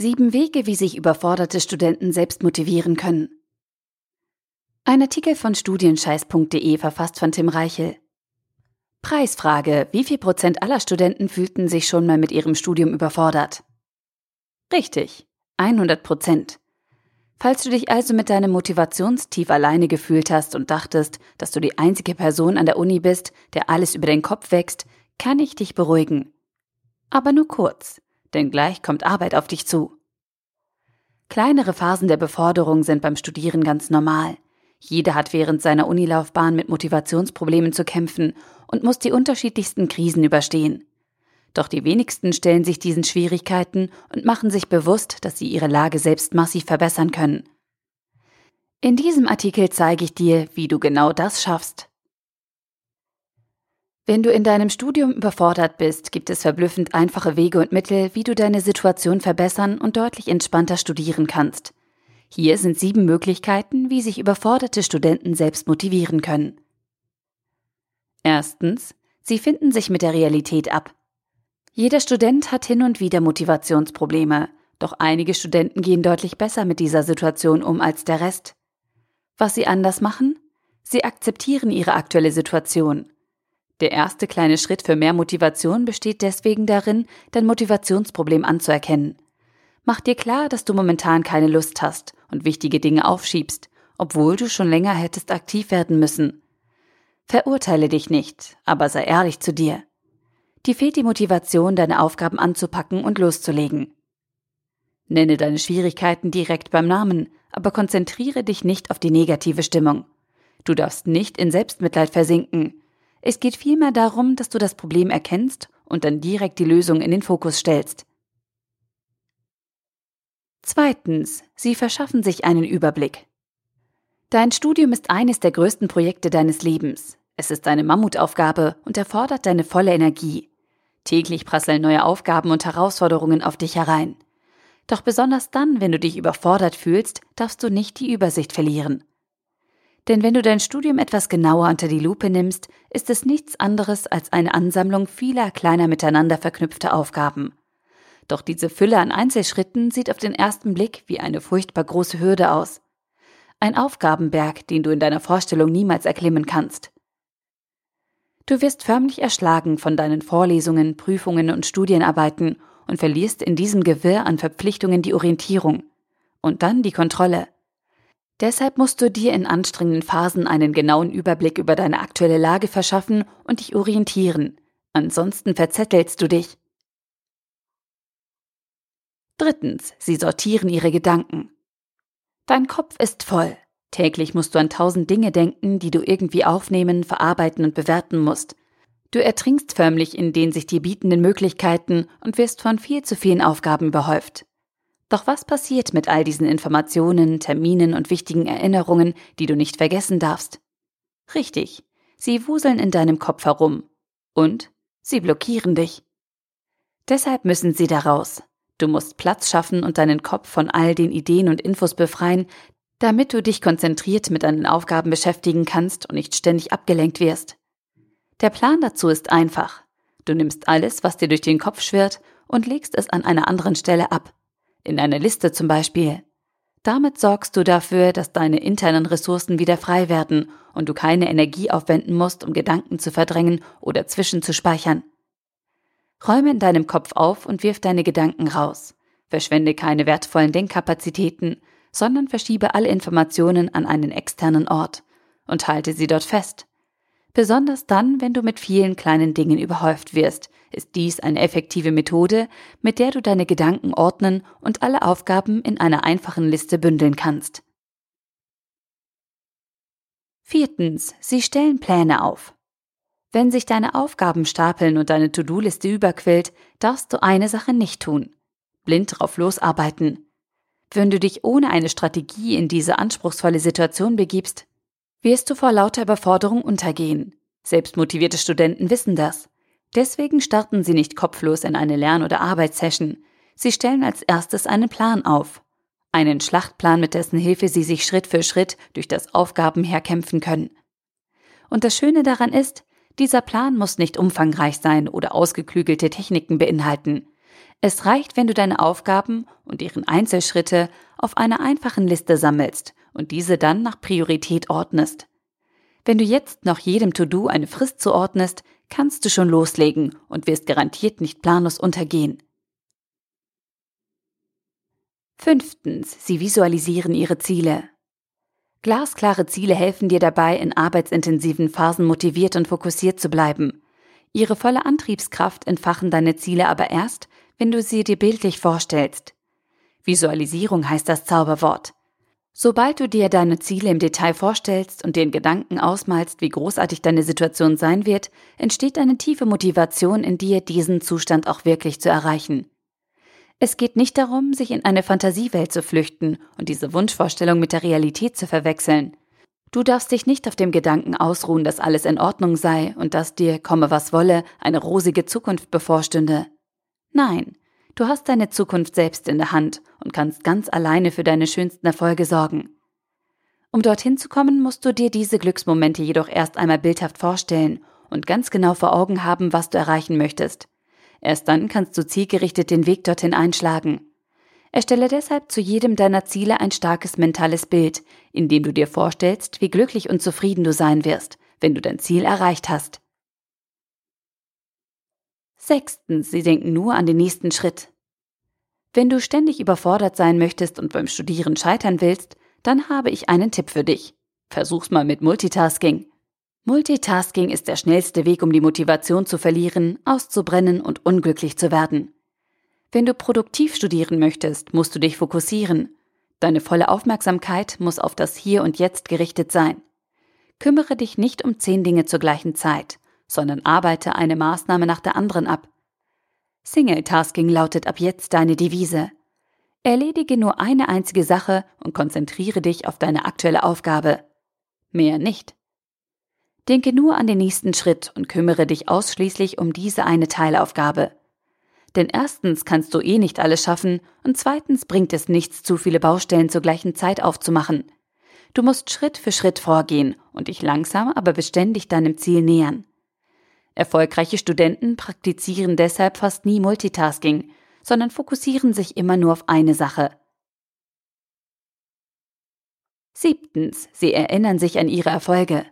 Sieben Wege, wie sich überforderte Studenten selbst motivieren können. Ein Artikel von studienscheiß.de verfasst von Tim Reichel. Preisfrage. Wie viel Prozent aller Studenten fühlten sich schon mal mit ihrem Studium überfordert? Richtig. 100 Prozent. Falls du dich also mit deinem Motivationstief alleine gefühlt hast und dachtest, dass du die einzige Person an der Uni bist, der alles über den Kopf wächst, kann ich dich beruhigen. Aber nur kurz denn gleich kommt Arbeit auf dich zu. Kleinere Phasen der Beforderung sind beim Studieren ganz normal. Jeder hat während seiner Unilaufbahn mit Motivationsproblemen zu kämpfen und muss die unterschiedlichsten Krisen überstehen. Doch die wenigsten stellen sich diesen Schwierigkeiten und machen sich bewusst, dass sie ihre Lage selbst massiv verbessern können. In diesem Artikel zeige ich dir, wie du genau das schaffst. Wenn du in deinem Studium überfordert bist, gibt es verblüffend einfache Wege und Mittel, wie du deine Situation verbessern und deutlich entspannter studieren kannst. Hier sind sieben Möglichkeiten, wie sich überforderte Studenten selbst motivieren können. Erstens, sie finden sich mit der Realität ab. Jeder Student hat hin und wieder Motivationsprobleme, doch einige Studenten gehen deutlich besser mit dieser Situation um als der Rest. Was sie anders machen? Sie akzeptieren ihre aktuelle Situation. Der erste kleine Schritt für mehr Motivation besteht deswegen darin, dein Motivationsproblem anzuerkennen. Mach dir klar, dass du momentan keine Lust hast und wichtige Dinge aufschiebst, obwohl du schon länger hättest aktiv werden müssen. Verurteile dich nicht, aber sei ehrlich zu dir. Dir fehlt die Motivation, deine Aufgaben anzupacken und loszulegen. Nenne deine Schwierigkeiten direkt beim Namen, aber konzentriere dich nicht auf die negative Stimmung. Du darfst nicht in Selbstmitleid versinken, es geht vielmehr darum, dass du das Problem erkennst und dann direkt die Lösung in den Fokus stellst. Zweitens, sie verschaffen sich einen Überblick. Dein Studium ist eines der größten Projekte deines Lebens. Es ist eine Mammutaufgabe und erfordert deine volle Energie. Täglich prasseln neue Aufgaben und Herausforderungen auf dich herein. Doch besonders dann, wenn du dich überfordert fühlst, darfst du nicht die Übersicht verlieren. Denn wenn du dein Studium etwas genauer unter die Lupe nimmst, ist es nichts anderes als eine Ansammlung vieler kleiner miteinander verknüpfter Aufgaben. Doch diese Fülle an Einzelschritten sieht auf den ersten Blick wie eine furchtbar große Hürde aus. Ein Aufgabenberg, den du in deiner Vorstellung niemals erklimmen kannst. Du wirst förmlich erschlagen von deinen Vorlesungen, Prüfungen und Studienarbeiten und verlierst in diesem Gewirr an Verpflichtungen die Orientierung. Und dann die Kontrolle. Deshalb musst du dir in anstrengenden Phasen einen genauen Überblick über deine aktuelle Lage verschaffen und dich orientieren. Ansonsten verzettelst du dich. Drittens, sie sortieren ihre Gedanken. Dein Kopf ist voll. Täglich musst du an tausend Dinge denken, die du irgendwie aufnehmen, verarbeiten und bewerten musst. Du ertrinkst förmlich in den sich dir bietenden Möglichkeiten und wirst von viel zu vielen Aufgaben überhäuft. Doch was passiert mit all diesen Informationen, Terminen und wichtigen Erinnerungen, die du nicht vergessen darfst? Richtig, sie wuseln in deinem Kopf herum. Und sie blockieren dich. Deshalb müssen sie da raus. Du musst Platz schaffen und deinen Kopf von all den Ideen und Infos befreien, damit du dich konzentriert mit deinen Aufgaben beschäftigen kannst und nicht ständig abgelenkt wirst. Der Plan dazu ist einfach. Du nimmst alles, was dir durch den Kopf schwirrt, und legst es an einer anderen Stelle ab in einer Liste zum Beispiel. Damit sorgst du dafür, dass deine internen Ressourcen wieder frei werden und du keine Energie aufwenden musst, um Gedanken zu verdrängen oder zwischenzuspeichern. Räume in deinem Kopf auf und wirf deine Gedanken raus. Verschwende keine wertvollen Denkkapazitäten, sondern verschiebe alle Informationen an einen externen Ort und halte sie dort fest. Besonders dann, wenn du mit vielen kleinen Dingen überhäuft wirst, ist dies eine effektive Methode, mit der du deine Gedanken ordnen und alle Aufgaben in einer einfachen Liste bündeln kannst. Viertens, sie stellen Pläne auf. Wenn sich deine Aufgaben stapeln und deine To-Do-Liste überquillt, darfst du eine Sache nicht tun. Blind drauf losarbeiten. Wenn du dich ohne eine Strategie in diese anspruchsvolle Situation begibst, wirst du vor lauter Überforderung untergehen. Selbstmotivierte Studenten wissen das. Deswegen starten sie nicht kopflos in eine Lern- oder Arbeitssession. Sie stellen als erstes einen Plan auf. Einen Schlachtplan, mit dessen Hilfe sie sich Schritt für Schritt durch das Aufgabenheer kämpfen können. Und das Schöne daran ist, dieser Plan muss nicht umfangreich sein oder ausgeklügelte Techniken beinhalten. Es reicht, wenn du deine Aufgaben und deren Einzelschritte auf einer einfachen Liste sammelst und diese dann nach Priorität ordnest. Wenn du jetzt noch jedem To-Do eine Frist zuordnest, kannst du schon loslegen und wirst garantiert nicht planlos untergehen. Fünftens, sie visualisieren ihre Ziele. Glasklare Ziele helfen dir dabei, in arbeitsintensiven Phasen motiviert und fokussiert zu bleiben. Ihre volle Antriebskraft entfachen deine Ziele aber erst, wenn du sie dir bildlich vorstellst. Visualisierung heißt das Zauberwort. Sobald du dir deine Ziele im Detail vorstellst und den Gedanken ausmalst, wie großartig deine Situation sein wird, entsteht eine tiefe Motivation in dir, diesen Zustand auch wirklich zu erreichen. Es geht nicht darum, sich in eine Fantasiewelt zu flüchten und diese Wunschvorstellung mit der Realität zu verwechseln. Du darfst dich nicht auf dem Gedanken ausruhen, dass alles in Ordnung sei und dass dir, komme was wolle, eine rosige Zukunft bevorstünde. Nein, Du hast deine Zukunft selbst in der Hand und kannst ganz alleine für deine schönsten Erfolge sorgen. Um dorthin zu kommen, musst du dir diese Glücksmomente jedoch erst einmal bildhaft vorstellen und ganz genau vor Augen haben, was du erreichen möchtest. Erst dann kannst du zielgerichtet den Weg dorthin einschlagen. Erstelle deshalb zu jedem deiner Ziele ein starkes mentales Bild, in dem du dir vorstellst, wie glücklich und zufrieden du sein wirst, wenn du dein Ziel erreicht hast. Sechstens, sie denken nur an den nächsten Schritt. Wenn du ständig überfordert sein möchtest und beim Studieren scheitern willst, dann habe ich einen Tipp für dich. Versuch's mal mit Multitasking. Multitasking ist der schnellste Weg, um die Motivation zu verlieren, auszubrennen und unglücklich zu werden. Wenn du produktiv studieren möchtest, musst du dich fokussieren. Deine volle Aufmerksamkeit muss auf das Hier und Jetzt gerichtet sein. Kümmere dich nicht um zehn Dinge zur gleichen Zeit sondern arbeite eine Maßnahme nach der anderen ab. Single-Tasking lautet ab jetzt deine Devise. Erledige nur eine einzige Sache und konzentriere dich auf deine aktuelle Aufgabe. Mehr nicht. Denke nur an den nächsten Schritt und kümmere dich ausschließlich um diese eine Teilaufgabe. Denn erstens kannst du eh nicht alles schaffen und zweitens bringt es nichts, zu viele Baustellen zur gleichen Zeit aufzumachen. Du musst Schritt für Schritt vorgehen und dich langsam, aber beständig deinem Ziel nähern. Erfolgreiche Studenten praktizieren deshalb fast nie Multitasking, sondern fokussieren sich immer nur auf eine Sache. Siebtens. Sie erinnern sich an ihre Erfolge.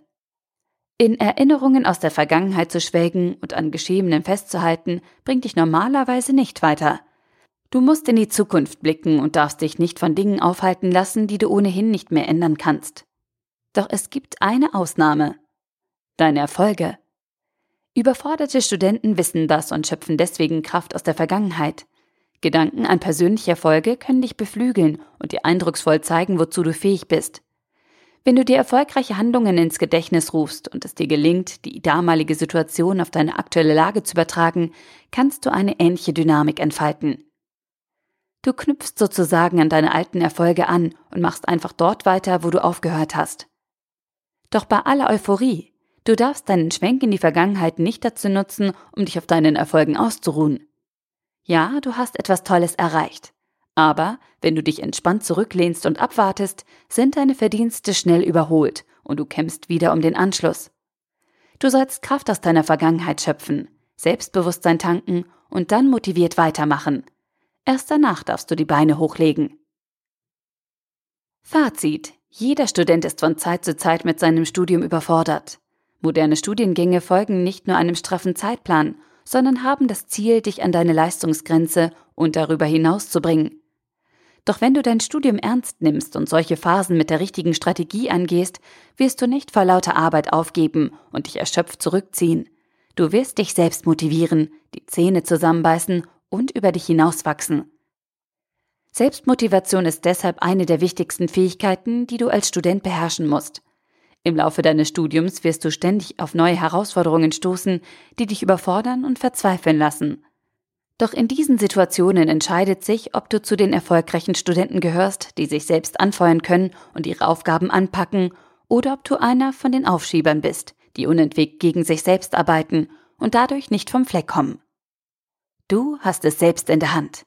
In Erinnerungen aus der Vergangenheit zu schwelgen und an Geschehenem festzuhalten, bringt dich normalerweise nicht weiter. Du musst in die Zukunft blicken und darfst dich nicht von Dingen aufhalten lassen, die du ohnehin nicht mehr ändern kannst. Doch es gibt eine Ausnahme. Deine Erfolge. Überforderte Studenten wissen das und schöpfen deswegen Kraft aus der Vergangenheit. Gedanken an persönliche Erfolge können dich beflügeln und dir eindrucksvoll zeigen, wozu du fähig bist. Wenn du dir erfolgreiche Handlungen ins Gedächtnis rufst und es dir gelingt, die damalige Situation auf deine aktuelle Lage zu übertragen, kannst du eine ähnliche Dynamik entfalten. Du knüpfst sozusagen an deine alten Erfolge an und machst einfach dort weiter, wo du aufgehört hast. Doch bei aller Euphorie Du darfst deinen Schwenk in die Vergangenheit nicht dazu nutzen, um dich auf deinen Erfolgen auszuruhen. Ja, du hast etwas Tolles erreicht. Aber wenn du dich entspannt zurücklehnst und abwartest, sind deine Verdienste schnell überholt und du kämpfst wieder um den Anschluss. Du sollst Kraft aus deiner Vergangenheit schöpfen, Selbstbewusstsein tanken und dann motiviert weitermachen. Erst danach darfst du die Beine hochlegen. Fazit. Jeder Student ist von Zeit zu Zeit mit seinem Studium überfordert. Moderne Studiengänge folgen nicht nur einem straffen Zeitplan, sondern haben das Ziel, dich an deine Leistungsgrenze und darüber hinaus zu bringen. Doch wenn du dein Studium ernst nimmst und solche Phasen mit der richtigen Strategie angehst, wirst du nicht vor lauter Arbeit aufgeben und dich erschöpft zurückziehen. Du wirst dich selbst motivieren, die Zähne zusammenbeißen und über dich hinauswachsen. Selbstmotivation ist deshalb eine der wichtigsten Fähigkeiten, die du als Student beherrschen musst. Im Laufe deines Studiums wirst du ständig auf neue Herausforderungen stoßen, die dich überfordern und verzweifeln lassen. Doch in diesen Situationen entscheidet sich, ob du zu den erfolgreichen Studenten gehörst, die sich selbst anfeuern können und ihre Aufgaben anpacken, oder ob du einer von den Aufschiebern bist, die unentwegt gegen sich selbst arbeiten und dadurch nicht vom Fleck kommen. Du hast es selbst in der Hand.